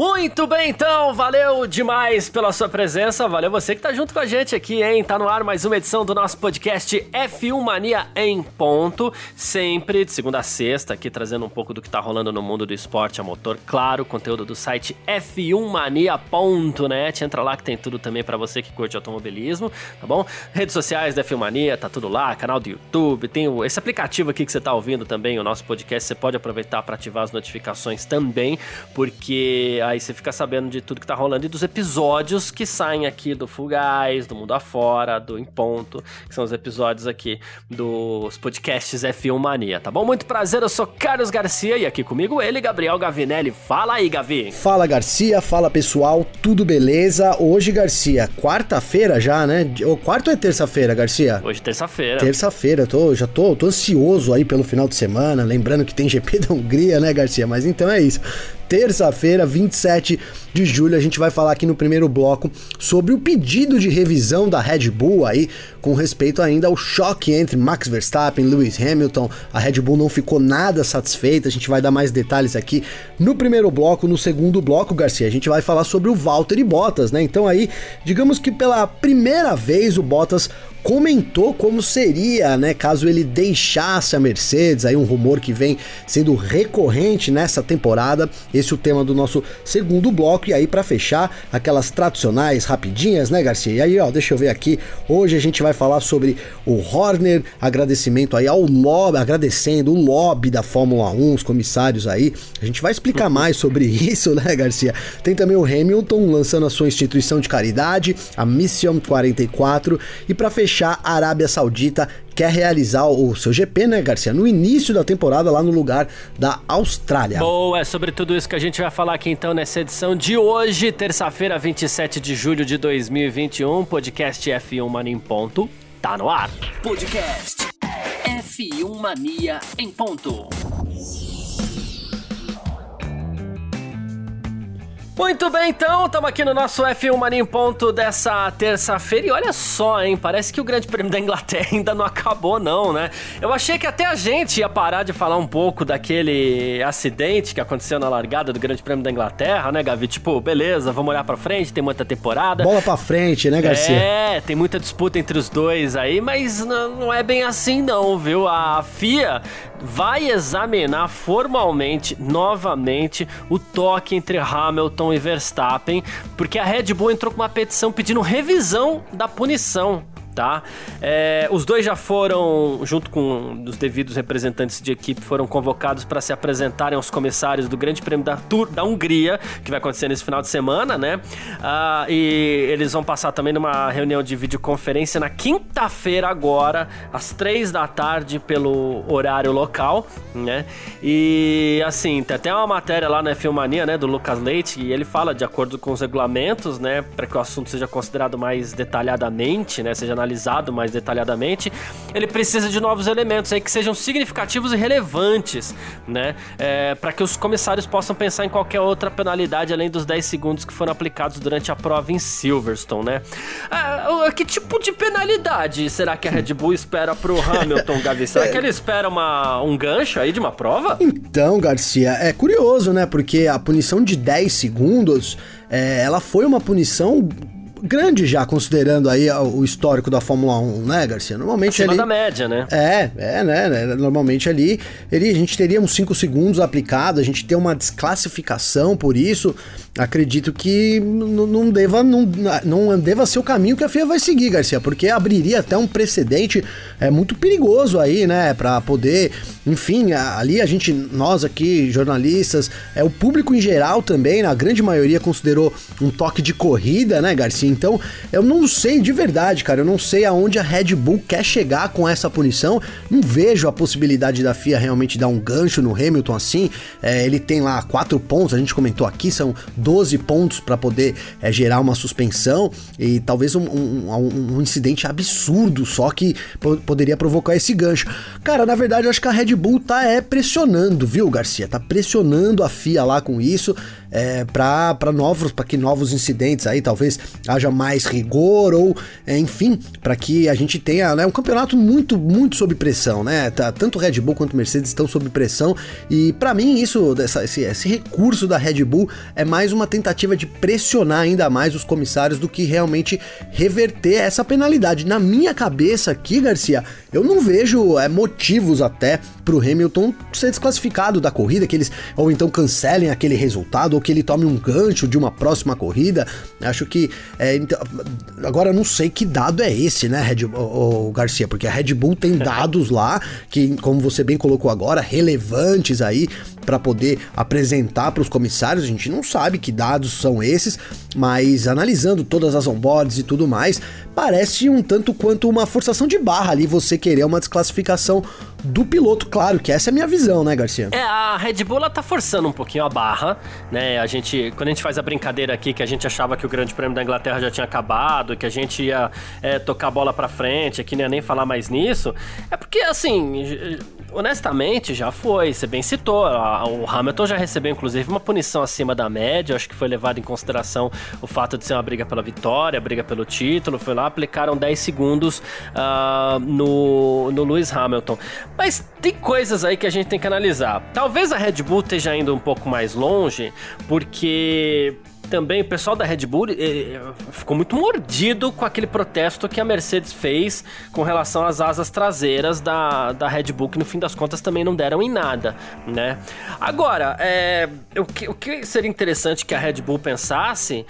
Muito bem, então, valeu demais pela sua presença, valeu você que tá junto com a gente aqui, hein? Tá no ar mais uma edição do nosso podcast F1 Mania em ponto, sempre de segunda a sexta, aqui trazendo um pouco do que tá rolando no mundo do esporte a motor, claro, conteúdo do site f1mania.net, entra lá que tem tudo também para você que curte automobilismo, tá bom? Redes sociais da F1 Mania, tá tudo lá, canal do YouTube, tem esse aplicativo aqui que você tá ouvindo também, o nosso podcast, você pode aproveitar para ativar as notificações também, porque aí você fica sabendo de tudo que tá rolando e dos episódios que saem aqui do Fugaz, do Mundo Afora, do Em Ponto, que são os episódios aqui dos podcasts F1 Mania, tá bom? Muito prazer, eu sou Carlos Garcia e aqui comigo ele, Gabriel Gavinelli. Fala aí, Gavi. Fala, Garcia. Fala, pessoal. Tudo beleza? Hoje, Garcia, quarta-feira já, né? Ou quarta ou é terça-feira, Garcia? Hoje, terça-feira. Terça-feira, tô, já tô, tô ansioso aí pelo final de semana, lembrando que tem GP da Hungria, né, Garcia? Mas então é isso terça-feira, 27 de julho, a gente vai falar aqui no primeiro bloco sobre o pedido de revisão da Red Bull aí, com respeito ainda ao choque entre Max Verstappen e Lewis Hamilton. A Red Bull não ficou nada satisfeita, a gente vai dar mais detalhes aqui no primeiro bloco. No segundo bloco, Garcia, a gente vai falar sobre o Valtteri Bottas, né? Então aí, digamos que pela primeira vez o Bottas comentou como seria, né, caso ele deixasse a Mercedes, aí um rumor que vem sendo recorrente nessa temporada. Esse é o tema do nosso segundo bloco e aí para fechar, aquelas tradicionais rapidinhas, né, Garcia? E aí, ó, deixa eu ver aqui. Hoje a gente vai falar sobre o Horner, agradecimento aí ao lobby, agradecendo o lobby da Fórmula 1, os comissários aí. A gente vai explicar mais sobre isso, né, Garcia? Tem também o Hamilton lançando a sua instituição de caridade, a Mission 44, e para fechar, a Arábia Saudita quer realizar o seu GP, né, Garcia? No início da temporada, lá no lugar da Austrália. Boa, é sobre tudo isso que a gente vai falar aqui então nessa edição de hoje, terça-feira, 27 de julho de 2021, podcast F1 Mania em ponto. Tá no ar. Podcast F1 Mania em ponto. Muito bem, então, estamos aqui no nosso F1 Mania em ponto dessa terça-feira e olha só, hein, parece que o Grande Prêmio da Inglaterra ainda não acabou não, né? Eu achei que até a gente ia parar de falar um pouco daquele acidente que aconteceu na largada do Grande Prêmio da Inglaterra, né, Gavi? Tipo, beleza, vamos olhar pra frente, tem muita temporada. Bola pra frente, né, Garcia? É, tem muita disputa entre os dois aí, mas não é bem assim não, viu? A FIA vai examinar formalmente, novamente, o toque entre Hamilton e Verstappen, porque a Red Bull entrou com uma petição pedindo revisão da punição tá? É, os dois já foram, junto com os devidos representantes de equipe, foram convocados para se apresentarem aos comissários do Grande Prêmio da, Tour, da Hungria, que vai acontecer nesse final de semana, né? Ah, e eles vão passar também numa reunião de videoconferência na quinta-feira agora, às três da tarde, pelo horário local, né? E assim, tem até uma matéria lá na Filmania, né, do Lucas Leite, e ele fala de acordo com os regulamentos, né, para que o assunto seja considerado mais detalhadamente, né, seja analisado mais detalhadamente, ele precisa de novos elementos aí que sejam significativos e relevantes, né? É, para que os comissários possam pensar em qualquer outra penalidade além dos 10 segundos que foram aplicados durante a prova em Silverstone, né? Ah, que tipo de penalidade será que a Red Bull espera pro Hamilton, Gavi? Será que ele espera uma, um gancho aí de uma prova? Então, Garcia, é curioso, né? Porque a punição de 10 segundos, é, ela foi uma punição grande já, considerando aí o histórico da Fórmula 1, né, Garcia? Normalmente Acima ali... da média, né? É, é, né, né? Normalmente ali ele, a gente teria uns 5 segundos aplicado, a gente tem uma desclassificação por isso. Acredito que não deva, não, não deva ser o caminho que a FIA vai seguir, Garcia, porque abriria até um precedente é, muito perigoso aí, né? Para poder, enfim, ali a gente, nós aqui, jornalistas, é o público em geral também, a grande maioria considerou um toque de corrida, né, Garcia? Então, eu não sei de verdade, cara. Eu não sei aonde a Red Bull quer chegar com essa punição. Não vejo a possibilidade da FIA realmente dar um gancho no Hamilton assim. É, ele tem lá quatro pontos, a gente comentou aqui, são 12 pontos para poder é, gerar uma suspensão e talvez um, um, um, incidente absurdo só que poderia provocar esse gancho. Cara, na verdade, eu acho que a Red Bull tá é pressionando, viu, Garcia? Tá pressionando a FIA lá com isso é, para novos, para que novos incidentes aí talvez haja mais rigor ou, é, enfim, para que a gente tenha né, um campeonato muito, muito sob pressão, né? Tá, tanto Red Bull quanto Mercedes estão sob pressão e para mim isso, dessa, esse, esse recurso da Red Bull é mais uma tentativa de pressionar ainda mais os comissários do que realmente reverter essa penalidade. Na minha cabeça aqui, Garcia, eu não vejo é, motivos até para o Hamilton ser desclassificado da corrida, que eles ou então cancelem aquele resultado ou que ele tome um gancho de uma próxima corrida. Acho que é, então, agora não sei que dado é esse, né, Red, o, o Garcia, porque a Red Bull tem dados lá que, como você bem colocou agora, relevantes aí para poder apresentar para os comissários. A gente não sabe que dados são esses, mas analisando todas as onboards e tudo mais, parece um tanto quanto uma forçação de barra ali você querer uma desclassificação do piloto, claro, que essa é a minha visão, né, Garcia? É, a Red Bull ela tá forçando um pouquinho a barra, né? A gente, quando a gente faz a brincadeira aqui que a gente achava que o Grande Prêmio da Inglaterra já tinha acabado, que a gente ia é, tocar a bola para frente, ia nem falar mais nisso, é porque assim, honestamente, já foi. Você bem citou. O Hamilton já recebeu, inclusive, uma punição acima da média. Acho que foi levado em consideração o fato de ser uma briga pela vitória, briga pelo título. Foi lá, aplicaram 10 segundos uh, no, no Lewis Hamilton. Mas tem coisas aí que a gente tem que analisar. Talvez a Red Bull esteja indo um pouco mais longe, porque também o pessoal da Red Bull eh, ficou muito mordido com aquele protesto que a Mercedes fez com relação às asas traseiras da, da Red Bull, que no fim das contas também não deram em nada, né? Agora, é, o, que, o que seria interessante que a Red Bull pensasse,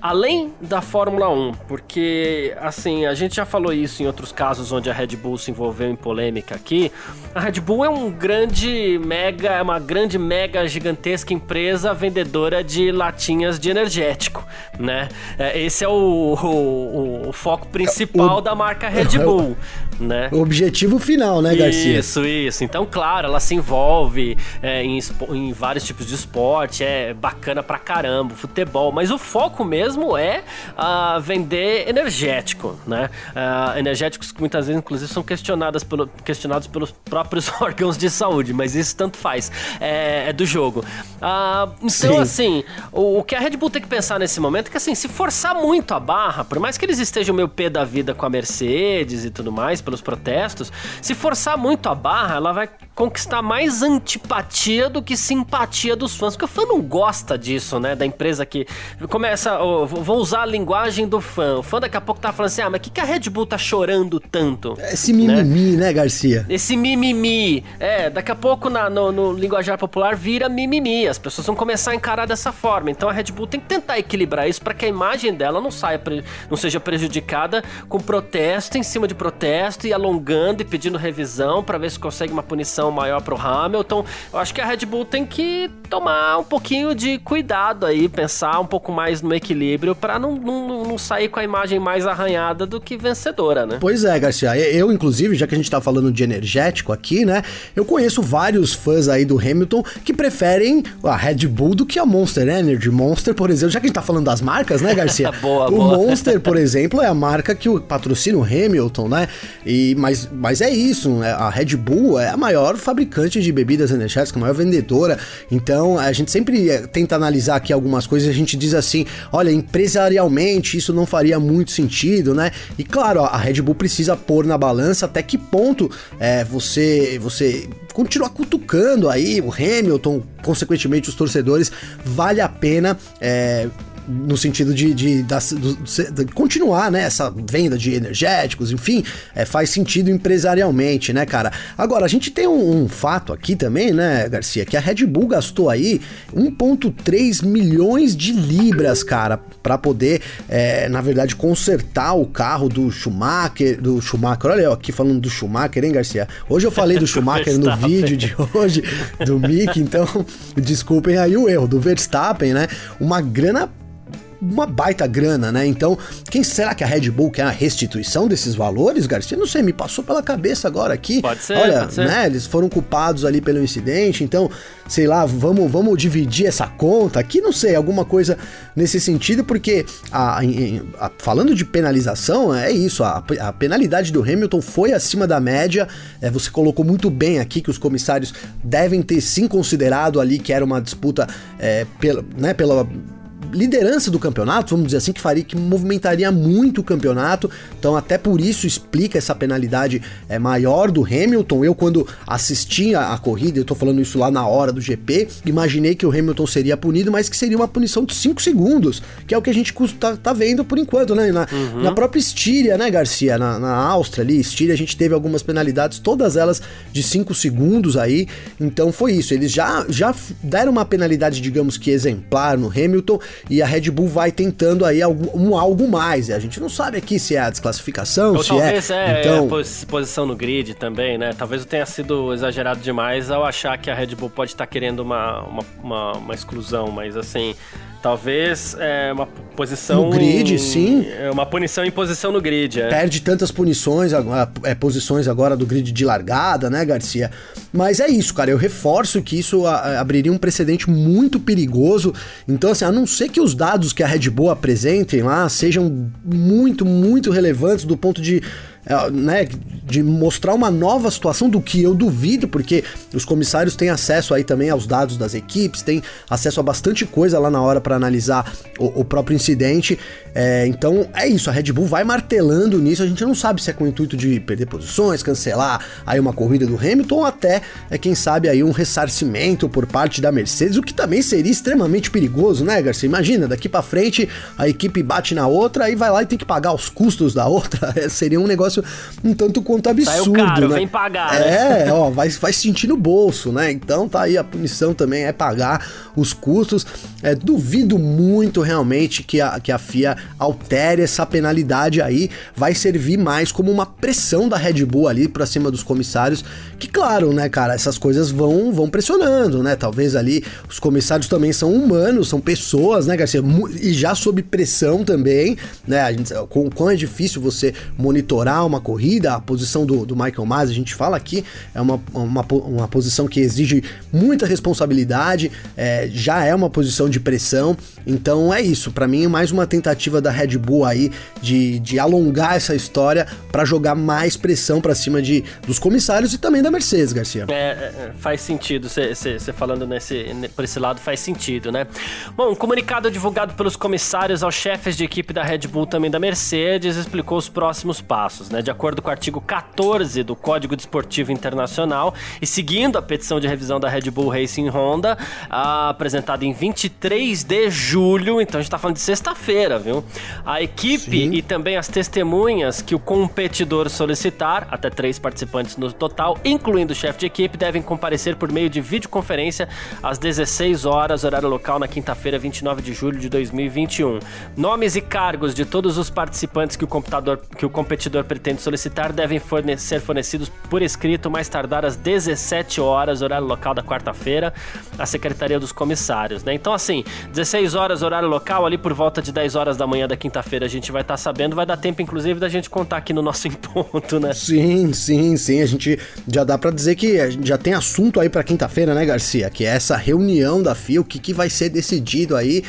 além da Fórmula 1, porque, assim, a gente já falou isso em outros casos onde a Red Bull se envolveu em polêmica aqui, a Red Bull é um grande, mega, é uma grande, mega, gigantesca empresa vendedora de latinhas de energético, né? É, esse é o, o, o foco principal o, da marca Red Bull, né? O objetivo final, né, Garcia? Isso, isso. Então, claro, ela se envolve é, em, em vários tipos de esporte, é bacana pra caramba, futebol, mas o foco mesmo é uh, vender energético, né? Uh, energéticos que muitas vezes, inclusive, são questionadas pelo, questionados pelos próprios órgãos de saúde, mas isso tanto faz, é, é do jogo. Uh, então, Sim. assim, o, o que a Red Red Bull tem que pensar nesse momento que, assim, se forçar muito a barra, por mais que eles estejam meio pé da vida com a Mercedes e tudo mais, pelos protestos, se forçar muito a barra, ela vai conquistar mais antipatia do que simpatia dos fãs, porque o fã não gosta disso, né? Da empresa que começa. Oh, vou usar a linguagem do fã. O fã daqui a pouco tá falando assim: ah, mas o que, que a Red Bull tá chorando tanto? Esse mimimi, né, né Garcia? Esse mimimi. É, daqui a pouco na, no, no linguajar popular vira mimimi. As pessoas vão começar a encarar dessa forma. Então a Red Bull tem que tentar equilibrar isso para que a imagem dela não saia, não seja prejudicada com protesto em cima de protesto e alongando e pedindo revisão para ver se consegue uma punição maior pro Hamilton. Eu acho que a Red Bull tem que tomar um pouquinho de cuidado aí, pensar um pouco mais no equilíbrio para não, não, não sair com a imagem mais arranhada do que vencedora, né? Pois é, Garcia. Eu, inclusive, já que a gente tá falando de energético aqui, né? Eu conheço vários fãs aí do Hamilton que preferem a Red Bull do que a Monster Energy. Monster, por exemplo, já que a gente tá falando das marcas, né, Garcia? boa, o boa. Monster, por exemplo, é a marca que patrocina o Hamilton, né? E, mas, mas é isso, né? a Red Bull é a maior fabricante de bebidas energéticas, a maior vendedora. Então, a gente sempre eh, tenta analisar aqui algumas coisas, a gente diz assim, olha, empresarialmente isso não faria muito sentido, né? E claro, a Red Bull precisa pôr na balança até que ponto é, você você continuar cutucando aí o Hamilton, consequentemente os torcedores, vale a pena é, no sentido de, de, de, de, continuar, né, essa venda de energéticos, enfim, é, faz sentido empresarialmente, né, cara? Agora, a gente tem um, um, fato aqui também, né, Garcia, que a Red Bull gastou aí 1,3 milhões de libras, cara, para poder, é, na verdade, consertar o carro do Schumacher, do Schumacher, olha eu aqui falando do Schumacher, hein, Garcia? Hoje eu falei do Schumacher no vídeo de hoje, do Mick, então desculpem aí o erro, do Verstappen, né? Uma grana uma baita grana, né? Então, quem será que a Red Bull quer a restituição desses valores, Garcia? Não sei, me passou pela cabeça agora aqui. Pode ser, Olha, pode ser. né? Eles foram culpados ali pelo incidente, então, sei lá, vamos, vamos dividir essa conta aqui, não sei, alguma coisa nesse sentido, porque a, a, a, falando de penalização, é isso, a, penalidade do Hamilton foi acima da média. É, você colocou muito bem aqui que os comissários devem ter sim considerado ali que era uma disputa é, pela, né, pela liderança do campeonato, vamos dizer assim, que faria que movimentaria muito o campeonato. Então, até por isso explica essa penalidade é, maior do Hamilton. Eu, quando assisti a, a corrida, eu tô falando isso lá na hora do GP, imaginei que o Hamilton seria punido, mas que seria uma punição de 5 segundos, que é o que a gente tá, tá vendo por enquanto, né? Na, uhum. na própria Estíria, né, Garcia? Na, na Áustria ali, Estíria, a gente teve algumas penalidades, todas elas de 5 segundos aí. Então foi isso. Eles já, já deram uma penalidade, digamos que exemplar no Hamilton e a Red Bull vai tentando aí algum, um algo mais. E a gente não sabe aqui se é a desclassificação, Ou se talvez é. é, então... é posição no grid também, né? Talvez eu tenha sido exagerado demais ao achar que a Red Bull pode estar querendo uma, uma, uma, uma exclusão, mas assim. Talvez é uma posição. No grid, sim. É uma punição em posição no grid. É. Perde tantas punições, é, posições agora do grid de largada, né, Garcia? Mas é isso, cara. Eu reforço que isso abriria um precedente muito perigoso. Então, assim, a não ser que os dados que a Red Bull apresentem lá sejam muito, muito relevantes do ponto de né, de mostrar uma nova situação do que eu duvido, porque os comissários têm acesso aí também aos dados das equipes, têm acesso a bastante coisa lá na hora para analisar o, o, próprio incidente. É, então é isso, a Red Bull vai martelando nisso. A gente não sabe se é com o intuito de perder posições, cancelar aí uma corrida do Hamilton, ou até, é, quem sabe, aí um ressarcimento por parte da Mercedes, o que também seria extremamente perigoso, né, Garcia? Imagina, daqui para frente a equipe bate na outra, aí vai lá e tem que pagar os custos da outra. seria um negócio negócio um tanto quanto absurdo. Saiu caro, né? vem pagar. É, né? ó, vai, vai sentir no bolso, né? Então tá aí a punição também é pagar os custos. É, duvido muito realmente que a, que a FIA altere essa penalidade aí. Vai servir mais como uma pressão da Red Bull ali pra cima dos comissários. Que claro, né, cara, essas coisas vão, vão pressionando, né? Talvez ali os comissários também são humanos, são pessoas, né, Garcia? E já sob pressão também, né? A gente, com, como é difícil você monitorar uma corrida, a posição do, do Michael Mas, a gente fala aqui, é uma, uma, uma posição que exige muita responsabilidade, é, já é uma posição de pressão, então é isso, para mim mais uma tentativa da Red Bull aí de, de alongar essa história para jogar mais pressão para cima de, dos comissários e também da Mercedes, Garcia. É, é, é faz sentido, você falando nesse, por esse lado faz sentido, né? Bom, um comunicado divulgado pelos comissários aos chefes de equipe da Red Bull também da Mercedes explicou os próximos passos, né? De acordo com o artigo 14 do Código Desportivo Internacional e seguindo a petição de revisão da Red Bull Racing Honda, apresentada em 23 de julho, então a gente tá falando de sexta-feira, viu? A equipe Sim. e também as testemunhas que o competidor solicitar, até três participantes no total, incluindo o chefe de equipe, devem comparecer por meio de videoconferência às 16 horas, horário local, na quinta-feira, 29 de julho de 2021. Nomes e cargos de todos os participantes que o computador, que o competidor pretende pretende solicitar devem forne ser fornecidos por escrito mais tardar às 17 horas, horário local da quarta-feira, à Secretaria dos Comissários, né? Então, assim, 16 horas, horário local, ali por volta de 10 horas da manhã da quinta-feira a gente vai estar tá sabendo, vai dar tempo, inclusive, da gente contar aqui no nosso encontro, né? Sim, sim, sim, a gente já dá para dizer que já tem assunto aí para quinta-feira, né, Garcia? Que é essa reunião da FIA, o que, que vai ser decidido aí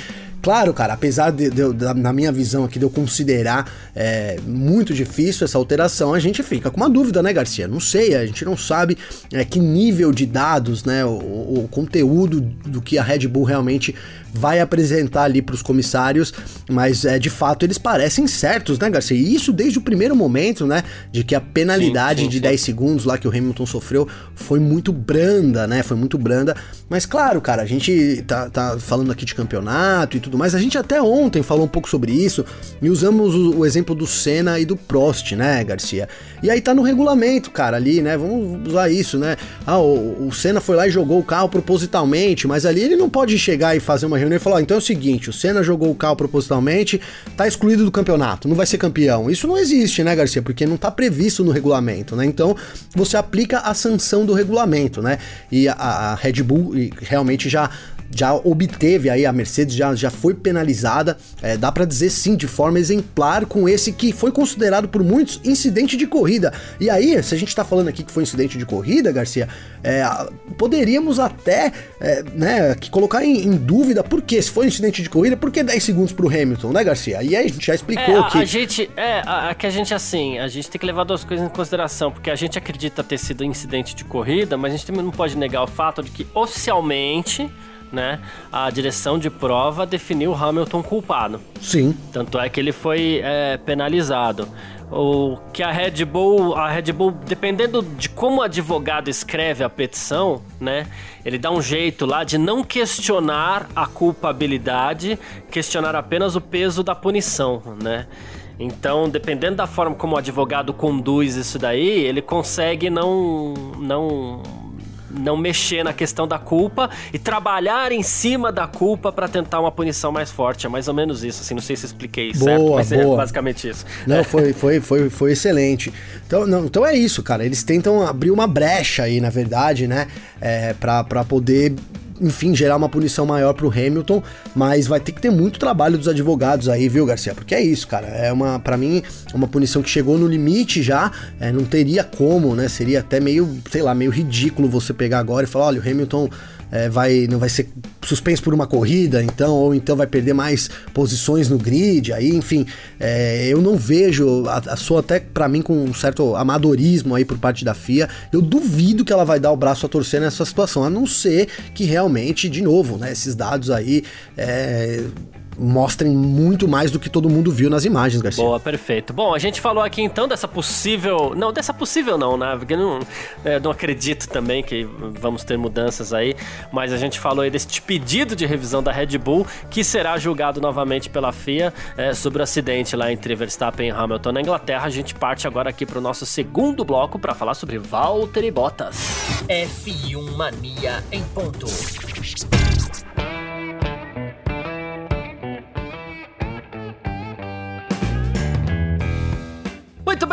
Claro, cara, apesar de, de, na minha visão aqui de eu considerar é, muito difícil essa alteração, a gente fica com uma dúvida, né, Garcia? Não sei, a gente não sabe é, que nível de dados, né, o, o, conteúdo do que a Red Bull realmente vai apresentar ali para os comissários, mas é de fato eles parecem certos, né, Garcia? E isso desde o primeiro momento, né, de que a penalidade sim, sim, de sim. 10 segundos lá que o Hamilton sofreu foi muito branda, né? Foi muito branda. Mas claro, cara, a gente tá, tá falando aqui de campeonato e tudo mais. A gente até ontem falou um pouco sobre isso e usamos o, o exemplo do Senna e do Prost, né, Garcia? E aí tá no regulamento, cara, ali, né? Vamos usar isso, né? Ah, o, o Senna foi lá e jogou o carro propositalmente, mas ali ele não pode chegar e fazer uma reunião e falar: oh, então é o seguinte, o Senna jogou o carro propositalmente, tá excluído do campeonato, não vai ser campeão. Isso não existe, né, Garcia? Porque não tá previsto no regulamento, né? Então você aplica a sanção do regulamento, né? E a, a Red Bull realmente já já obteve aí, a Mercedes já, já foi penalizada, é, dá para dizer sim, de forma exemplar com esse que foi considerado por muitos incidente de corrida. E aí, se a gente tá falando aqui que foi incidente de corrida, Garcia, é, poderíamos até é, né, colocar em, em, dúvida por que, se foi um incidente de corrida, por que 10 segundos pro Hamilton, né, Garcia? E aí a gente já explicou é, a, que. A gente, é, a, a, que a gente assim, a gente tem que levar duas coisas em consideração, porque a gente acredita ter sido incidente de corrida, mas a gente também não pode negar o fato de que oficialmente né, a direção de prova definiu o Hamilton culpado. Sim. Tanto é que ele foi é, penalizado. O que a Red Bull, a Red Bull, dependendo de como o advogado escreve a petição, né, ele dá um jeito lá de não questionar a culpabilidade, questionar apenas o peso da punição, né? Então, dependendo da forma como o advogado conduz isso daí, ele consegue não não não mexer na questão da culpa e trabalhar em cima da culpa para tentar uma punição mais forte. É mais ou menos isso, assim, não sei se expliquei boa, certo, mas é boa. é basicamente isso. Não, foi, foi, foi, foi excelente. Então, não, então é isso, cara. Eles tentam abrir uma brecha aí, na verdade, né? É, para poder enfim, gerar uma punição maior pro Hamilton, mas vai ter que ter muito trabalho dos advogados aí, viu, Garcia? Porque é isso, cara. É uma, para mim, uma punição que chegou no limite já, é, não teria como, né? Seria até meio, sei lá, meio ridículo você pegar agora e falar, olha, o Hamilton é, vai, não vai ser suspenso por uma corrida, então, ou então vai perder mais posições no grid, aí, enfim, é, eu não vejo, a, a sou até para mim com um certo amadorismo aí por parte da FIA, eu duvido que ela vai dar o braço a torcer nessa situação, a não ser que realmente, de novo, né, esses dados aí é, mostrem muito mais do que todo mundo viu nas imagens, Garcia. Boa, perfeito. Bom, a gente falou aqui então dessa possível. Não, dessa possível não, né? Porque não, é, não acredito também que vamos ter mudanças aí. Mas a gente falou aí desse pedido de revisão da Red Bull, que será julgado novamente pela FIA é, sobre o acidente lá entre Verstappen e Hamilton na Inglaterra. A gente parte agora aqui para o nosso segundo bloco para falar sobre Valtteri Bottas. F1 Mania em ponto.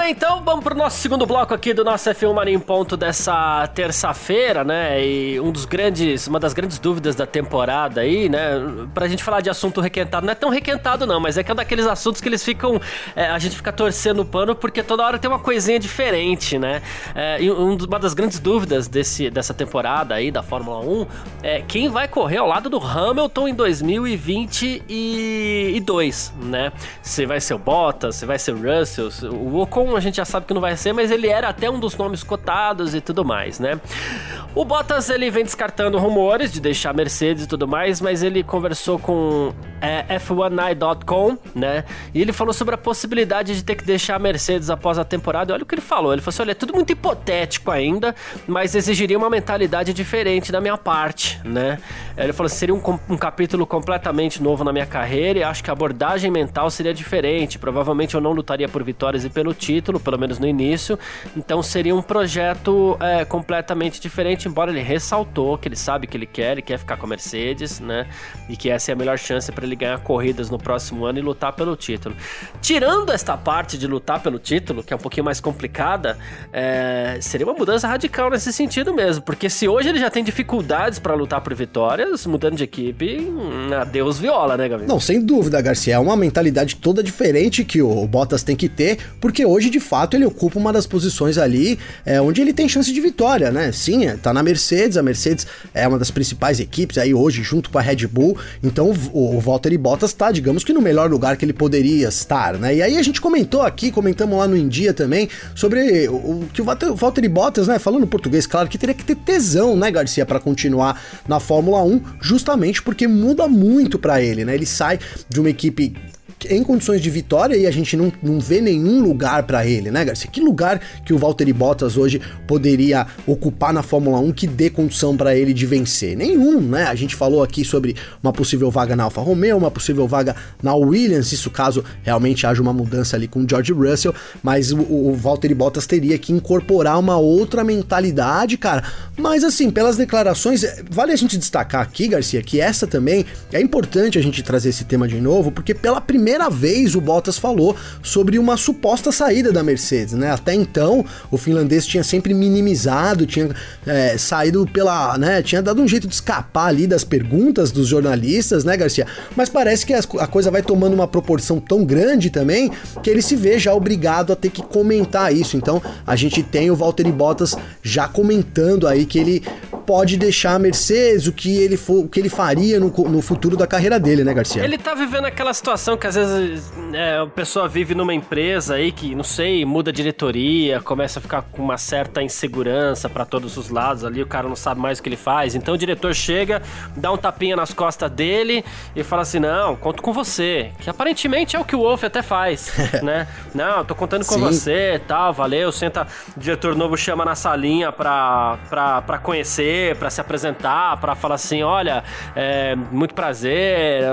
Bem, então vamos pro nosso segundo bloco aqui do nosso F1 Mania em Ponto dessa terça-feira, né? E um dos grandes, uma das grandes dúvidas da temporada aí, né? Pra gente falar de assunto requentado, não é tão requentado não, mas é que é daqueles assuntos que eles ficam, é, a gente fica torcendo o pano porque toda hora tem uma coisinha diferente, né? É, e um, uma das grandes dúvidas desse, dessa temporada aí da Fórmula 1 é quem vai correr ao lado do Hamilton em 2022, né? Se vai ser o Bottas, se vai ser o Russell, o Ocon a gente já sabe que não vai ser, mas ele era até um dos nomes cotados e tudo mais, né? O Bottas ele vem descartando rumores de deixar Mercedes e tudo mais, mas ele conversou com é, F1i.com, né? E ele falou sobre a possibilidade de ter que deixar a Mercedes após a temporada. Olha o que ele falou. Ele falou assim: olha, é tudo muito hipotético ainda, mas exigiria uma mentalidade diferente da minha parte, né? Ele falou assim: seria um, um capítulo completamente novo na minha carreira e acho que a abordagem mental seria diferente. Provavelmente eu não lutaria por vitórias e pelo título, pelo menos no início. Então seria um projeto é, completamente diferente, embora ele ressaltou que ele sabe que ele quer, ele quer ficar com a Mercedes, né? E que essa é a melhor chance para ele ganhar corridas no próximo ano e lutar pelo título. Tirando esta parte de lutar pelo título, que é um pouquinho mais complicada, é, seria uma mudança radical nesse sentido mesmo, porque se hoje ele já tem dificuldades para lutar por vitórias, mudando de equipe, hum, adeus viola, né, Gabriel? Não, sem dúvida, Garcia. É uma mentalidade toda diferente que o Bottas tem que ter, porque hoje, de fato, ele ocupa uma das posições ali é, onde ele tem chance de vitória, né? Sim, é, na Mercedes, a Mercedes é uma das principais equipes aí hoje, junto com a Red Bull, então o, o Valtteri Bottas tá, digamos que no melhor lugar que ele poderia estar, né? E aí a gente comentou aqui, comentamos lá no India também, sobre o, o que o Valtteri Bottas, né, falando português, claro, que teria que ter tesão, né, Garcia, para continuar na Fórmula 1, justamente porque muda muito para ele, né? Ele sai de uma equipe em condições de vitória e a gente não, não vê nenhum lugar para ele, né, Garcia? Que lugar que o Valtteri Bottas hoje poderia ocupar na Fórmula 1 que dê condição para ele de vencer? Nenhum, né? A gente falou aqui sobre uma possível vaga na Alfa Romeo, uma possível vaga na Williams, isso caso realmente haja uma mudança ali com o George Russell, mas o, o Valtteri Bottas teria que incorporar uma outra mentalidade, cara. Mas assim, pelas declarações, vale a gente destacar aqui, Garcia, que essa também é importante a gente trazer esse tema de novo, porque pela primeira primeira vez o Bottas falou sobre uma suposta saída da Mercedes, né? Até então, o finlandês tinha sempre minimizado, tinha é, saído pela, né? Tinha dado um jeito de escapar ali das perguntas dos jornalistas, né, Garcia? Mas parece que a coisa vai tomando uma proporção tão grande também que ele se vê já obrigado a ter que comentar isso. Então, a gente tem o Valtteri Bottas já comentando aí que ele pode deixar a Mercedes, o que ele, for, o que ele faria no, no futuro da carreira dele, né, Garcia? Ele tá vivendo aquela situação que às vezes é, a pessoa vive numa empresa aí que, não sei, muda a diretoria, começa a ficar com uma certa insegurança para todos os lados ali, o cara não sabe mais o que ele faz. Então o diretor chega, dá um tapinha nas costas dele e fala assim: Não, conto com você. Que aparentemente é o que o Wolf até faz, né? Não, tô contando com Sim. você tal, valeu. Senta, o diretor novo chama na salinha pra, pra, pra conhecer, pra se apresentar, pra falar assim: Olha, é, muito prazer,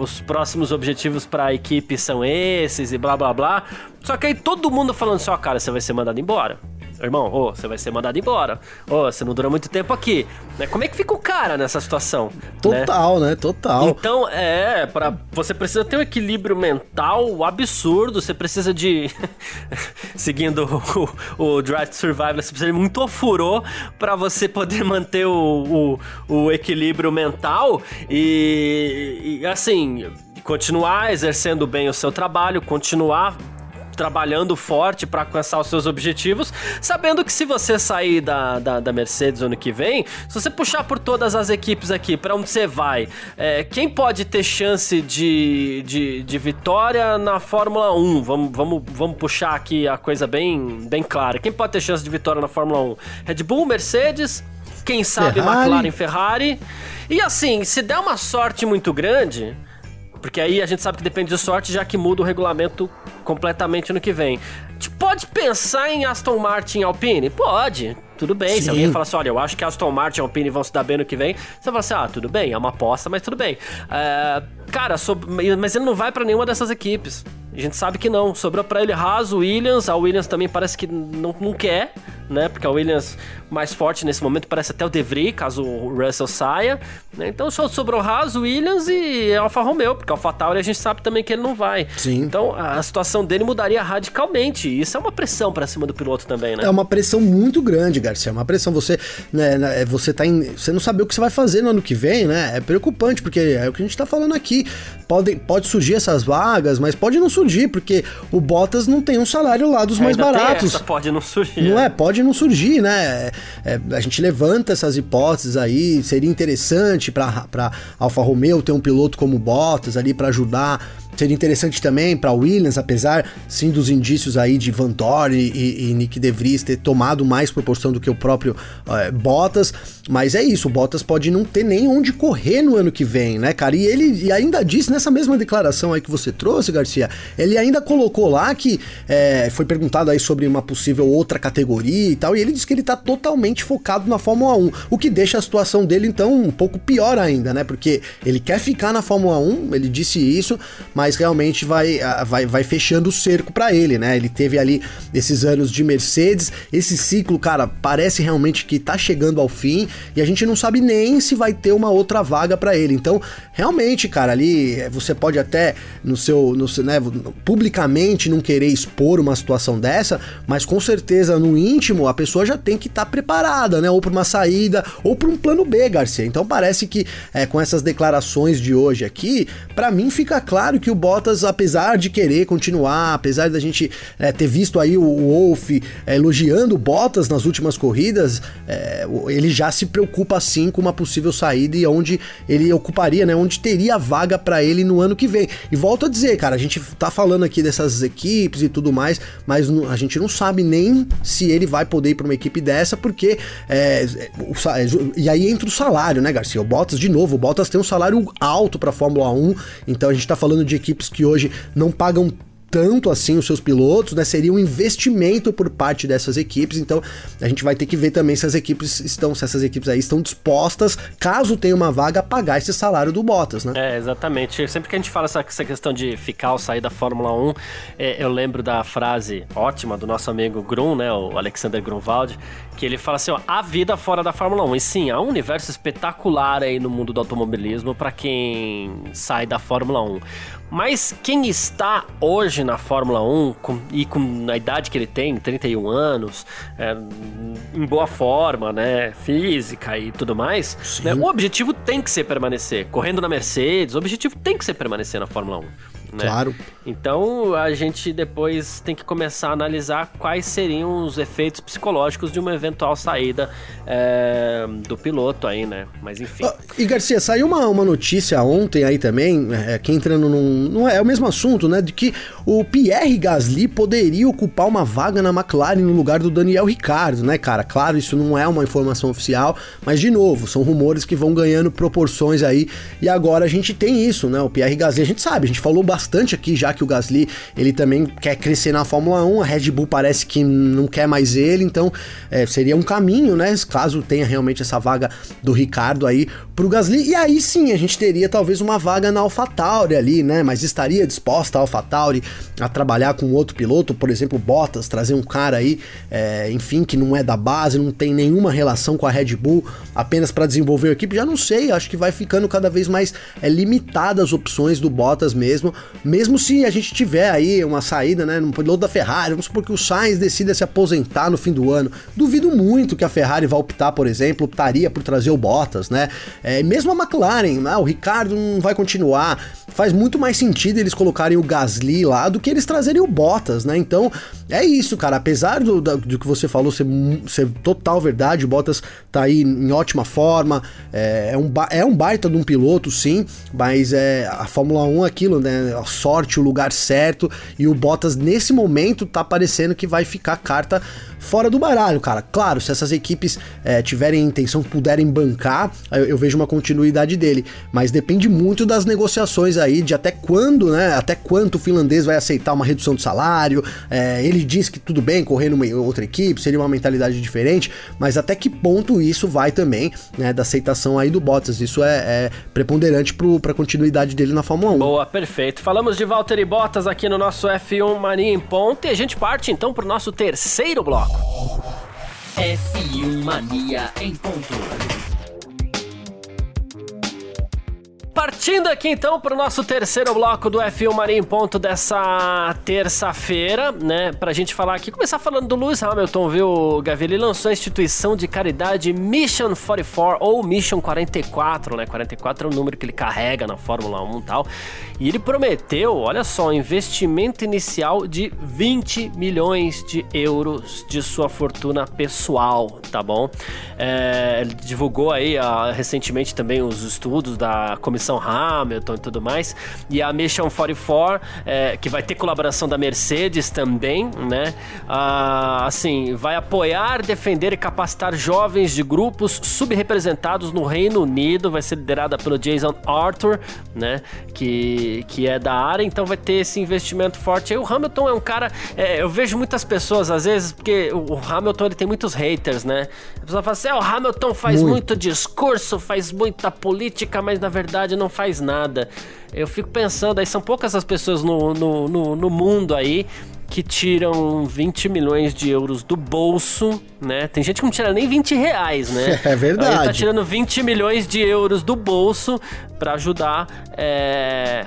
os próximos objetivos equipe são esses e blá blá blá. Só que aí todo mundo falando só, assim, cara, você vai ser mandado embora. Irmão, oh, você vai ser mandado embora. Oh, você não dura muito tempo aqui. Né? Como é que fica o cara nessa situação? Né? Total, né? né? Total. Então, é, para você precisa ter um equilíbrio mental absurdo. Você precisa de. Seguindo o, o, Drive to Survival, você precisa de muito ofurô para você poder manter o, o, o equilíbrio mental. E, e assim continuar exercendo bem o seu trabalho, continuar trabalhando forte para alcançar os seus objetivos, sabendo que se você sair da, da, da, Mercedes ano que vem, se você puxar por todas as equipes aqui, para onde você vai, é, quem pode ter chance de, de, de, vitória na Fórmula 1? Vamos, vamos, vamos puxar aqui a coisa bem, bem clara. Quem pode ter chance de vitória na Fórmula 1? Red Bull, Mercedes, quem sabe Ferrari. McLaren, Ferrari. E assim, se der uma sorte muito grande, porque aí a gente sabe que depende de sorte, já que muda o regulamento completamente no que vem. A gente pode pensar em Aston Martin e Alpine? Pode. Tudo bem. Sim. Se alguém falar assim, olha, eu acho que Aston Martin e Alpine vão se dar bem no que vem, você fala assim, ah, tudo bem, é uma aposta, mas tudo bem. É, cara, sobre, mas ele não vai para nenhuma dessas equipes. A gente sabe que não. Sobrou para ele Haas, Williams. A Williams também parece que não, não quer, né? Porque a Williams mais forte nesse momento parece até o De Vries, caso o Russell saia. Né? Então só sobrou Haas, Williams e Alfa Romeo, porque Alfa Tauri a gente sabe também que ele não vai. Sim. Então a situação dele mudaria radicalmente. Isso é uma pressão para cima do piloto também, né? É uma pressão muito grande, Garcia. É uma pressão. Você, né, né, você tá em, você não saber o que você vai fazer no ano que vem, né? É preocupante, porque é o que a gente tá falando aqui. Pode, pode surgir essas vagas, mas pode não surgir, porque o Bottas não tem um salário lá dos mais baratos. Essa, pode não surgir. Não é? Pode não surgir, né? É, a gente levanta essas hipóteses aí, seria interessante para Alfa Romeo ter um piloto como Bottas ali para ajudar Seria interessante também para Williams, apesar sim dos indícios aí de Van Dorn e, e, Nick De Vries ter tomado mais proporção do que o próprio uh, Bottas, mas é isso, o Bottas pode não ter nem onde correr no ano que vem, né, cara? E ele e ainda disse nessa mesma declaração aí que você trouxe, Garcia, ele ainda colocou lá que é, foi perguntado aí sobre uma possível outra categoria e tal, e ele disse que ele tá totalmente focado na Fórmula 1, o que deixa a situação dele então um pouco pior ainda, né? Porque ele quer ficar na Fórmula 1, ele disse isso, mas realmente vai, vai, vai fechando o cerco para ele, né? Ele teve ali esses anos de Mercedes, esse ciclo, cara, parece realmente que tá chegando ao fim e a gente não sabe nem se vai ter uma outra vaga para ele. Então, realmente, cara, ali você pode até no seu, no seu né, publicamente não querer expor uma situação dessa, mas com certeza no íntimo a pessoa já tem que estar tá preparada, né? Ou para uma saída ou para um plano B, Garcia. Então parece que é, com essas declarações de hoje aqui, para mim fica claro que o Bottas, apesar de querer continuar, apesar da gente é, ter visto aí o, Wolf é, elogiando o Bottas nas últimas corridas, é, ele já se preocupa sim com uma possível saída e onde ele ocuparia, né? Onde teria vaga para ele no ano que vem. E volto a dizer, cara, a gente tá falando aqui dessas equipes e tudo mais, mas a gente não sabe nem se ele vai poder ir para uma equipe dessa, porque é, o, e aí entra o salário, né, Garcia? O Bottas, de novo, o Bottas tem um salário alto para Fórmula 1, então a gente tá falando de equipes que hoje não pagam tanto assim os seus pilotos, né? Seria um investimento por parte dessas equipes. Então a gente vai ter que ver também se as equipes estão, se essas equipes aí estão dispostas, caso tenha uma vaga, a pagar esse salário do Bottas, né? É, exatamente. Sempre que a gente fala essa, essa questão de ficar ou sair da Fórmula 1, é, eu lembro da frase ótima do nosso amigo Grum, né? O Alexander Grunwald, que ele fala assim: ó, a vida fora da Fórmula 1. E sim, há um universo espetacular aí no mundo do automobilismo para quem sai da Fórmula 1. Mas quem está hoje na Fórmula 1 com, e com a idade que ele tem, 31 anos, é, em boa forma, né, física e tudo mais, né, o objetivo tem que ser permanecer. Correndo na Mercedes, o objetivo tem que ser permanecer na Fórmula 1. Né? Claro. Então a gente depois tem que começar a analisar quais seriam os efeitos psicológicos de uma eventual saída é, do piloto aí, né? Mas enfim. Ah, e Garcia, saiu uma, uma notícia ontem aí também, é, que entrando num. Não é, é o mesmo assunto, né? De que o Pierre Gasly poderia ocupar uma vaga na McLaren no lugar do Daniel Ricardo, né, cara? Claro, isso não é uma informação oficial, mas de novo, são rumores que vão ganhando proporções aí. E agora a gente tem isso, né? O Pierre Gasly, a gente sabe, a gente falou bastante bastante aqui, já que o Gasly ele também quer crescer na Fórmula 1, a Red Bull parece que não quer mais ele, então é, seria um caminho, né? Caso tenha realmente essa vaga do Ricardo aí pro Gasly, e aí sim a gente teria talvez uma vaga na AlphaTauri ali, né? Mas estaria disposta a AlphaTauri a trabalhar com outro piloto, por exemplo, Bottas, trazer um cara aí, é, enfim, que não é da base, não tem nenhuma relação com a Red Bull, apenas para desenvolver a equipe, já não sei, acho que vai ficando cada vez mais é, limitadas as opções do Bottas mesmo, mesmo se a gente tiver aí uma saída, né, no piloto da Ferrari, vamos supor que o Sainz decida se aposentar no fim do ano. Duvido muito que a Ferrari vá optar, por exemplo, optaria por trazer o Bottas, né? É, mesmo a McLaren, né, o Ricardo não vai continuar. Faz muito mais sentido eles colocarem o Gasly lá do que eles trazerem o Bottas, né? Então, é isso, cara. Apesar do, do, do que você falou ser, ser total verdade, o Bottas tá aí em ótima forma, é, é, um, é um baita de um piloto, sim, mas é a Fórmula 1 é aquilo, né? A sorte, o lugar certo. E o Bottas, nesse momento, tá parecendo que vai ficar carta fora do baralho, cara. Claro, se essas equipes é, tiverem intenção, puderem bancar, eu, eu, vejo uma continuidade dele. Mas depende muito das negociações aí, de até quando, né? Até quanto o finlandês vai aceitar uma redução de salário. É, ele diz que tudo bem correr numa outra equipe, seria uma mentalidade diferente, mas até que ponto isso vai também, né? Da aceitação aí do Bottas. Isso é, é preponderante para a continuidade dele na Fórmula 1. Boa, perfeito. Falamos de Valtteri Bottas aqui no nosso F1 Mania em Ponto e a gente parte então para o nosso terceiro bloco. F1 Mania em ponto. Partindo aqui então para o nosso terceiro bloco do F1 Marinho em Ponto dessa terça-feira, né? Para a gente falar aqui, começar falando do Lewis Hamilton, viu, Gavi? Ele lançou a instituição de caridade Mission 44 ou Mission 44, né? 44 é o número que ele carrega na Fórmula 1 e tal. E ele prometeu, olha só, um investimento inicial de 20 milhões de euros de sua fortuna pessoal, tá bom? É, ele divulgou aí ah, recentemente também os estudos da comissão Hamilton e tudo mais. E a Mission 44, é, que vai ter colaboração da Mercedes também, né? Ah, assim, vai apoiar, defender e capacitar jovens de grupos subrepresentados no Reino Unido. Vai ser liderada pelo Jason Arthur, né? Que, que é da área, então vai ter esse investimento forte. Aí o Hamilton é um cara. É, eu vejo muitas pessoas, às vezes, porque o Hamilton ele tem muitos haters, né? A pessoa fala assim: é, o Hamilton faz muito. muito discurso, faz muita política, mas na verdade não faz nada. Eu fico pensando, aí são poucas as pessoas no, no, no, no mundo aí que tiram 20 milhões de euros do bolso, né? Tem gente que não tira nem 20 reais, né? É verdade. Ele tá tirando 20 milhões de euros do bolso para ajudar é,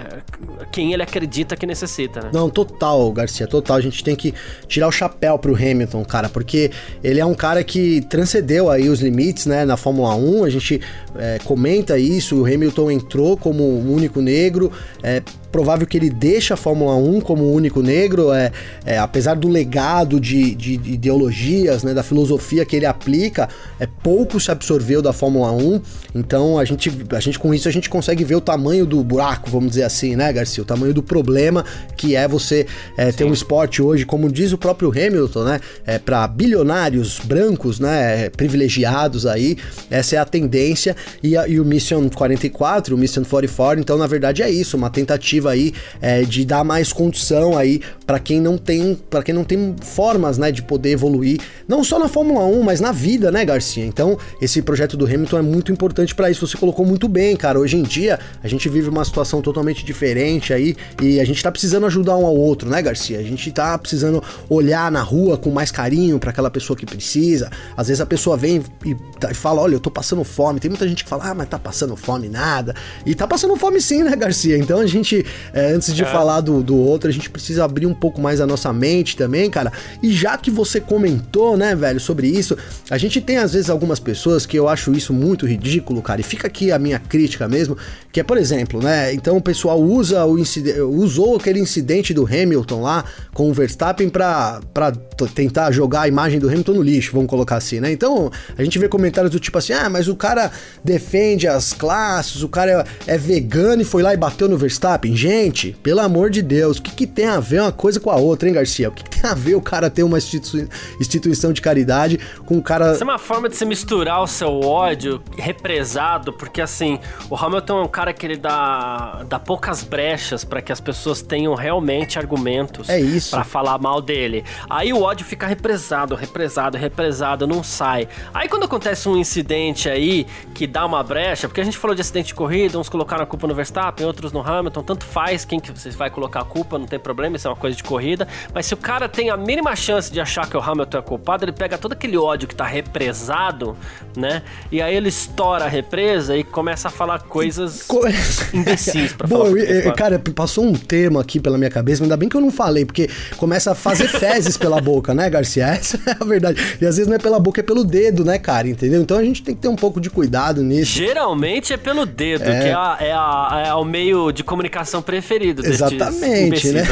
quem ele acredita que necessita, né? Não, total, Garcia, total. A gente tem que tirar o chapéu pro Hamilton, cara, porque ele é um cara que transcendeu aí os limites, né, na Fórmula 1. A gente é, comenta isso, o Hamilton entrou como o único negro, é, provável que ele deixe a Fórmula 1 como o único negro, é, é apesar do legado de, de, de, ideologias, né, da filosofia que ele aplica, é pouco se absorveu da Fórmula 1, então a gente, a gente com isso a gente consegue ver o tamanho do buraco, vamos dizer assim, né, Garcia, o tamanho do problema que é você é, ter um esporte hoje, como diz o próprio Hamilton, né, é, para bilionários brancos, né, privilegiados aí, essa é a tendência, e, a, e o Mission 44, o Mission 44, então na verdade é isso, uma tentativa aí é, de dar mais condição aí para quem não tem, para quem não tem formas, né, de poder evoluir, não só na Fórmula 1, mas na vida, né, Garcia? Então, esse projeto do Hamilton é muito importante para isso. Você colocou muito bem, cara. Hoje em dia, a gente vive uma situação totalmente diferente aí e a gente tá precisando ajudar um ao outro, né, Garcia? A gente tá precisando olhar na rua com mais carinho para aquela pessoa que precisa. Às vezes a pessoa vem tá, e fala: "Olha, eu tô passando fome". Tem muita gente que fala: "Ah, mas tá passando fome nada". E tá passando fome sim, né, Garcia? Então a gente, é, antes de é. falar do, do outro, a gente precisa abrir um pouco mais a nossa mente também, cara. E já que você comentou, né, velho, sobre isso, a gente tem às vezes algumas pessoas que eu acho isso muito ridículo, cara. E fica aqui a minha crítica mesmo, que é, por exemplo, né, então o pessoal usa o usou aquele incidente do Hamilton lá com o Verstappen para tentar jogar a imagem do Hamilton no lixo, vamos colocar assim, né? Então, a gente vê comentários do tipo assim: "Ah, mas o cara defende as classes, o cara é, é vegano e foi lá e bateu no Verstappen". Gente, pelo amor de Deus, o que, que tem a ver uma coisa com a outra, hein, Garcia? O que, que a ver o cara ter uma institui instituição de caridade com o cara. Isso é uma forma de se misturar o seu ódio represado, porque assim, o Hamilton é um cara que ele dá, dá poucas brechas para que as pessoas tenham realmente argumentos é isso. para falar mal dele. Aí o ódio fica represado, represado, represado, não sai. Aí quando acontece um incidente aí que dá uma brecha, porque a gente falou de acidente de corrida, uns colocaram a culpa no Verstappen, outros no Hamilton, tanto faz quem que você vai colocar a culpa, não tem problema, isso é uma coisa de corrida. Mas se o cara tem a mínima chance de achar que o Hamilton é culpado, ele pega todo aquele ódio que tá represado, né? E aí ele estoura a represa e começa a falar coisas imbecis pra falar. cara, passou um termo aqui pela minha cabeça, mas ainda bem que eu não falei, porque começa a fazer fezes pela boca, né, Garcia? Essa é a verdade. E às vezes não é pela boca, é pelo dedo, né, cara? Entendeu? Então a gente tem que ter um pouco de cuidado nisso. Geralmente é pelo dedo, é... que é, a, é, a, é, o meio de comunicação preferido Exatamente, né?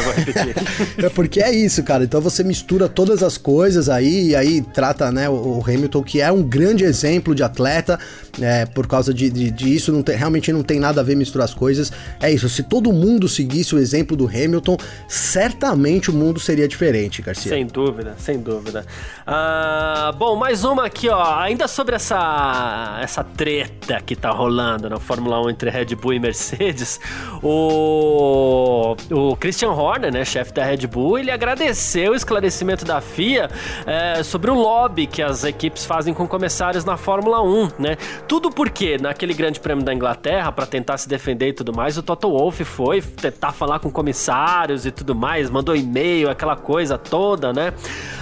é porque é isso, cara. Então você mistura todas as coisas aí, e aí trata, né, o Hamilton, que é um grande exemplo de atleta, é, por causa de, de, de isso, não tem, realmente não tem nada a ver misturar as coisas. É isso, se todo mundo seguisse o exemplo do Hamilton, certamente o mundo seria diferente, Garcia. Sem dúvida, sem dúvida. Ah, bom, mais uma aqui, ó. Ainda sobre essa, essa treta que tá rolando na Fórmula 1 entre Red Bull e Mercedes, o, o Christian Horner, né, chefe da Red Bull, ele agradeceu o esclarecimento da FIA é, sobre o lobby que as equipes fazem com comissários na Fórmula 1, né? Tudo porque naquele grande prêmio da Inglaterra, para tentar se defender e tudo mais, o Toto Wolff foi tentar falar com comissários e tudo mais, mandou e-mail, aquela coisa toda, né?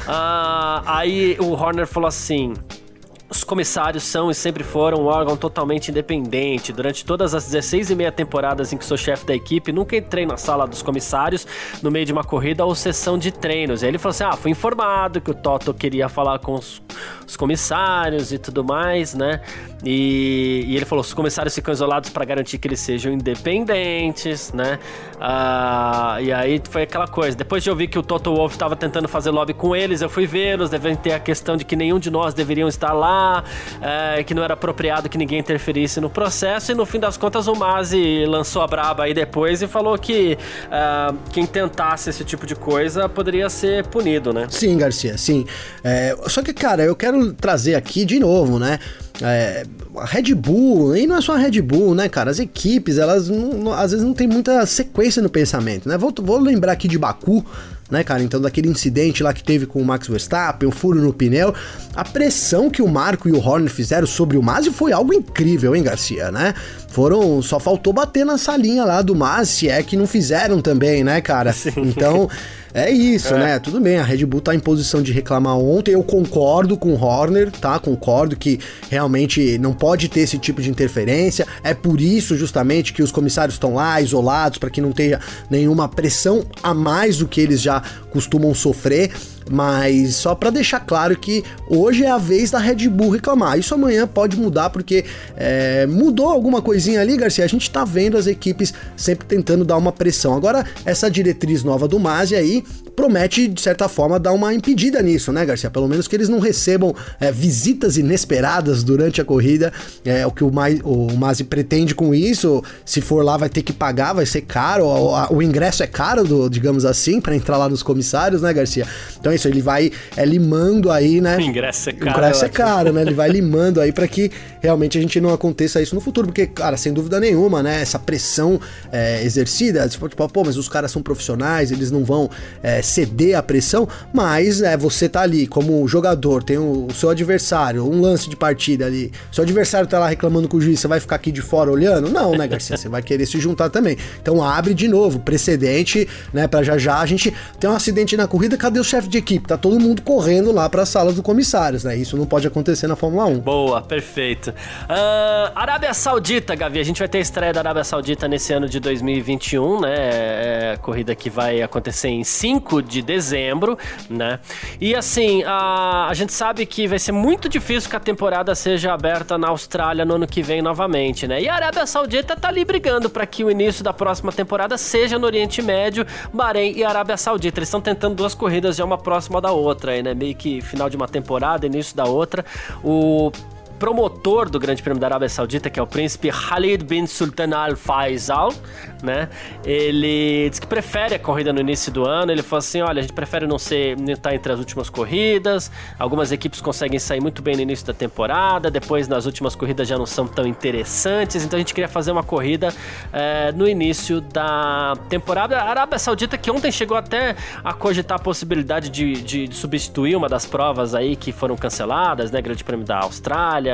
Ah, aí o Horner falou assim: os comissários são e sempre foram um órgão totalmente independente. Durante todas as 16 e meia temporadas em que sou chefe da equipe, nunca entrei na sala dos comissários no meio de uma corrida ou sessão de treinos. E aí ele falou assim: ah, fui informado que o Toto queria falar com os, os comissários e tudo mais, né? E, e, ele falou: os comissários ficam isolados para garantir que eles sejam independentes, né? Ah, e aí foi aquela coisa. Depois de ouvir que o Toto Wolff estava tentando fazer lobby com eles, eu fui vê-los. Devem ter a questão de que nenhum de nós deveriam estar lá é, que não era apropriado que ninguém interferisse no processo. E no fim das contas, o Mazi lançou a braba aí depois e falou que é, quem tentasse esse tipo de coisa poderia ser punido, né? Sim, Garcia, sim. É, só que, cara, eu quero trazer aqui de novo, né? É, a Red Bull, e não é só a Red Bull, né, cara? As equipes, elas não, não, às vezes não tem muita sequência no pensamento, né? Vou, vou lembrar aqui de Baku, né, cara? Então, daquele incidente lá que teve com o Max Verstappen, o furo no pneu, a pressão que o Marco e o Horner fizeram sobre o Masi foi algo incrível, hein, Garcia, né? Foram, só faltou bater na salinha lá do Masi, se é que não fizeram também, né, cara? Sim. Então, é isso, é. né? Tudo bem, a Red Bull tá em posição de reclamar ontem. Eu concordo com o Horner, tá? Concordo que realmente não pode ter esse tipo de interferência. É por isso, justamente, que os comissários estão lá, isolados, para que não tenha nenhuma pressão a mais do que eles já costumam sofrer. Mas só para deixar claro que hoje é a vez da Red Bull reclamar. Isso amanhã pode mudar porque é, mudou alguma coisinha ali, Garcia. A gente tá vendo as equipes sempre tentando dar uma pressão. Agora, essa diretriz nova do Masi aí promete, de certa forma, dar uma impedida nisso, né, Garcia? Pelo menos que eles não recebam é, visitas inesperadas durante a corrida. É o que o, Mais, o Masi pretende com isso. Se for lá, vai ter que pagar, vai ser caro. O, o ingresso é caro, do, digamos assim, para entrar lá nos comissários, né, Garcia? Então, isso, ele vai é, limando aí, né? O ingresso é caro. O ingresso é né? caro, né? Ele vai limando aí para que realmente a gente não aconteça isso no futuro, porque, cara, sem dúvida nenhuma, né? Essa pressão é, exercida, tipo, pô, mas os caras são profissionais, eles não vão é, ceder à pressão, mas é, você tá ali como jogador, tem o, o, seu adversário, um lance de partida ali, seu adversário tá lá reclamando com o juiz, você vai ficar aqui de fora olhando? Não, né, Garcia? Você vai querer se juntar também. Então abre de novo, precedente, né, pra já já a gente tem um acidente na corrida, cadê o chefe de equipe? Tá todo mundo correndo lá para a sala dos comissários, né? Isso não pode acontecer na Fórmula 1. Boa, perfeito. Uh, Arábia Saudita, Gavi, a gente vai ter a estreia da Arábia Saudita nesse ano de 2021, né? É, é corrida que vai acontecer em 5 de dezembro, né? E assim, a, a gente sabe que vai ser muito difícil que a temporada seja aberta na Austrália no ano que vem novamente, né? E a Arábia Saudita tá ali brigando para que o início da próxima temporada seja no Oriente Médio, Bahrein e Arábia Saudita. Eles estão tentando duas corridas já uma próxima da outra, aí, né? Meio que final de uma temporada, início da outra. O promotor do Grande Prêmio da Arábia Saudita, que é o príncipe Khalid bin Sultan Al Faisal, né? Ele diz que prefere a corrida no início do ano. Ele falou assim: olha, a gente prefere não ser não estar entre as últimas corridas. Algumas equipes conseguem sair muito bem no início da temporada, depois nas últimas corridas já não são tão interessantes. Então a gente queria fazer uma corrida é, no início da temporada. A Arábia Saudita, que ontem chegou até a cogitar a possibilidade de, de, de substituir uma das provas aí que foram canceladas, né? Grande Prêmio da Austrália.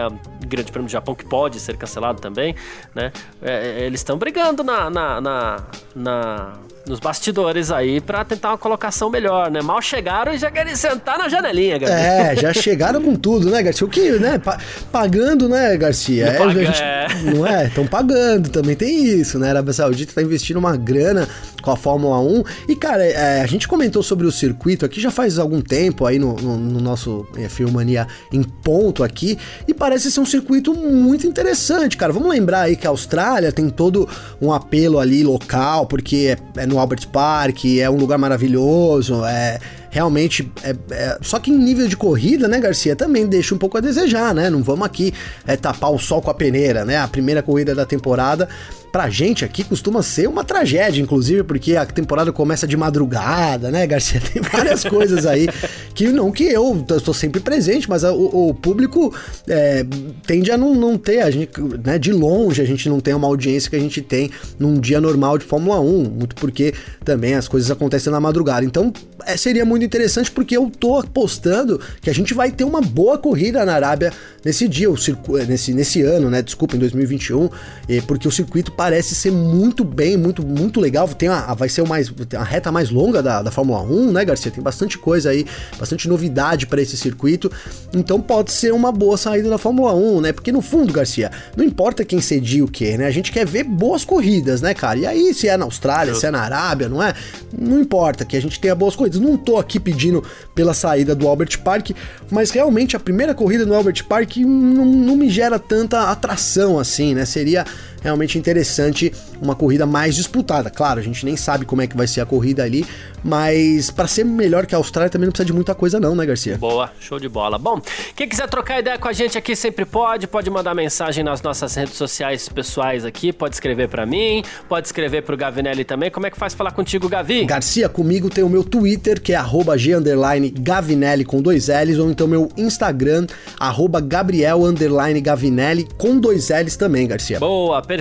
Grande Prêmio do Japão, que pode ser cancelado também, né? É, eles estão brigando na, na, na, na nos bastidores aí para tentar uma colocação melhor, né? Mal chegaram e já querem sentar na janelinha, Garcia. É, já chegaram com tudo, né, Garcia? O que, né? Pa pagando, né, Garcia? É, paga, gente, é. Não é? Estão pagando, também tem isso, né? A Arábia Saudita tá investindo uma grana com a Fórmula 1. E, cara, é, a gente comentou sobre o circuito aqui já faz algum tempo aí no, no, no nosso é, Filmania em ponto aqui. E parece ser um circuito muito interessante, cara. Vamos lembrar aí que a Austrália tem todo um apelo ali local, porque é, é no Albert Park, é um lugar maravilhoso, é realmente. É, é, só que em nível de corrida, né, Garcia, também deixa um pouco a desejar, né? Não vamos aqui é, tapar o sol com a peneira, né? A primeira corrida da temporada pra gente aqui costuma ser uma tragédia, inclusive, porque a temporada começa de madrugada, né, Garcia? Tem várias coisas aí que não que eu estou sempre presente, mas o, o, público é, tende a não, não ter, a gente, né, de longe a gente não tem uma audiência que a gente tem num dia normal de Fórmula 1, muito porque também as coisas acontecem na madrugada. Então, é, seria muito interessante porque eu tô apostando que a gente vai ter uma boa corrida na Arábia nesse dia, o circu nesse, nesse ano, né? Desculpa, em 2021, porque o circuito parece ser muito bem, muito, muito legal. Tem a, vai ser o mais, a reta mais longa da, da Fórmula 1, né, Garcia? Tem bastante coisa aí, bastante novidade para esse circuito. Então pode ser uma boa saída da Fórmula 1, né? Porque no fundo, Garcia, não importa quem cedia o que, né? A gente quer ver boas corridas, né, cara? E aí, se é na Austrália, se é na Arábia, não é? Não importa que a gente tenha boas corridas. Não tô aqui pedindo pela saída do Albert Park, mas realmente a primeira corrida no Albert Park não, não me gera tanta atração assim, né? Seria realmente interessante uma corrida mais disputada. Claro, a gente nem sabe como é que vai ser a corrida ali, mas para ser melhor que a Austrália também não precisa de muita coisa não, né, Garcia? Boa, show de bola. Bom, quem quiser trocar ideia com a gente aqui sempre pode, pode mandar mensagem nas nossas redes sociais pessoais aqui, pode escrever para mim, pode escrever pro Gavinelli também. Como é que faz falar contigo, Gavi? Garcia, comigo tem o meu Twitter, que é arroba G Gavinelli com dois L's, ou então meu Instagram, arroba Gabriel Gavinelli com dois L's também, Garcia. Boa, perfeito.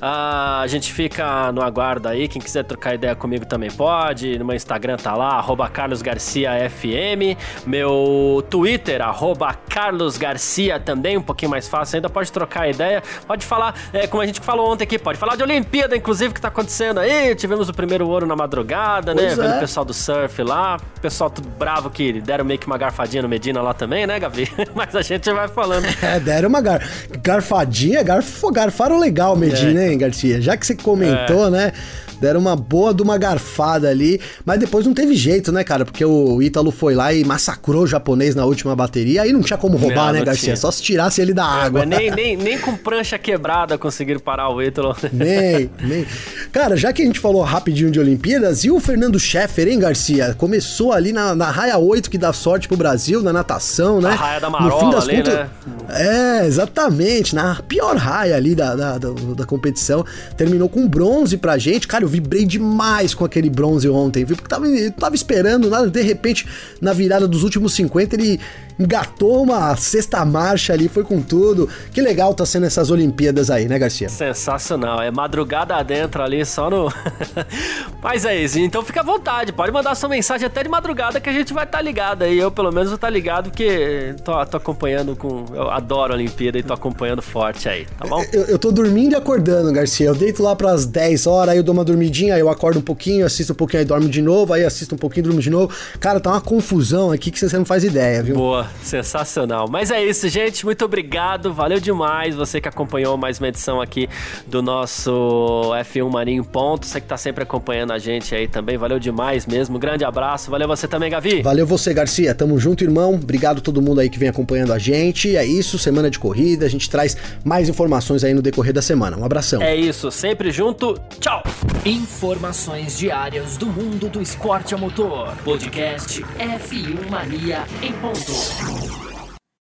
Ah, a gente fica no aguardo aí. Quem quiser trocar ideia comigo também pode. No meu Instagram tá lá, arroba carlosgarciafm. Meu Twitter, arroba carlosgarcia também, um pouquinho mais fácil ainda. Pode trocar ideia. Pode falar, é, como a gente falou ontem aqui, pode falar de Olimpíada, inclusive, que tá acontecendo aí. Tivemos o primeiro ouro na madrugada, né? pois né? É. Vendo o pessoal do surf lá. Pessoal tudo bravo que deram meio que uma garfadinha no Medina lá também, né, Gavi? Mas a gente vai falando. É, deram uma gar... garfadinha, garf... garfaram legal, Medina, é. hein, Garcia? Já que você comentou, é. né? Deram uma boa de uma garfada ali, mas depois não teve jeito, né, cara? Porque o Ítalo foi lá e massacrou o japonês na última bateria, aí não tinha como roubar, não, né, Garcia? Tinha. Só se tirasse ele da água. É, nem, nem, nem com prancha quebrada conseguiram parar o Ítalo. Nem, nem. Cara, já que a gente falou rapidinho de Olimpíadas, e o Fernando Scheffer, hein, Garcia? Começou ali na, na raia 8, que dá sorte pro Brasil, na natação, né? A raia da Marola no fim das ali, contas, né? É, exatamente, na pior raia ali da, da, da, da competição. Terminou com bronze pra gente. Cara, o vibrei demais com aquele bronze ontem, viu? Porque tava, eu tava esperando nada, de repente, na virada dos últimos 50, ele engatou uma sexta marcha ali, foi com tudo. Que legal tá sendo essas Olimpíadas aí, né, Garcia? Sensacional, é madrugada adentro ali, só no. Mas é isso, então fica à vontade, pode mandar sua mensagem até de madrugada que a gente vai estar tá ligado aí. Eu, pelo menos, vou estar tá ligado porque tô, tô, acompanhando com. Eu adoro a Olimpíada e tô acompanhando forte aí, tá bom? Eu, eu tô dormindo e acordando, Garcia. Eu deito lá pras 10 horas, aí eu dou uma dormidinha, aí eu acordo um pouquinho, assisto um pouquinho, aí dormo de novo, aí assisto um pouquinho, durmo de novo. Cara, tá uma confusão aqui que você não faz ideia, viu? Boa, sensacional. Mas é isso, gente. Muito obrigado, valeu demais você que acompanhou mais uma edição aqui do nosso F1 Marinho Ponto. Você que tá sempre acompanhando a gente aí também, valeu demais mesmo. Grande abraço, valeu você também, Gavi. Valeu você, Garcia. Tamo junto, irmão. Obrigado a todo mundo aí que vem acompanhando a gente. É isso, semana de corrida. A gente traz mais informações aí no decorrer da semana. Um abração. É isso, sempre junto. Tchau. Informações diárias do mundo do esporte a motor. Podcast F1 Mania em ponto. Peace.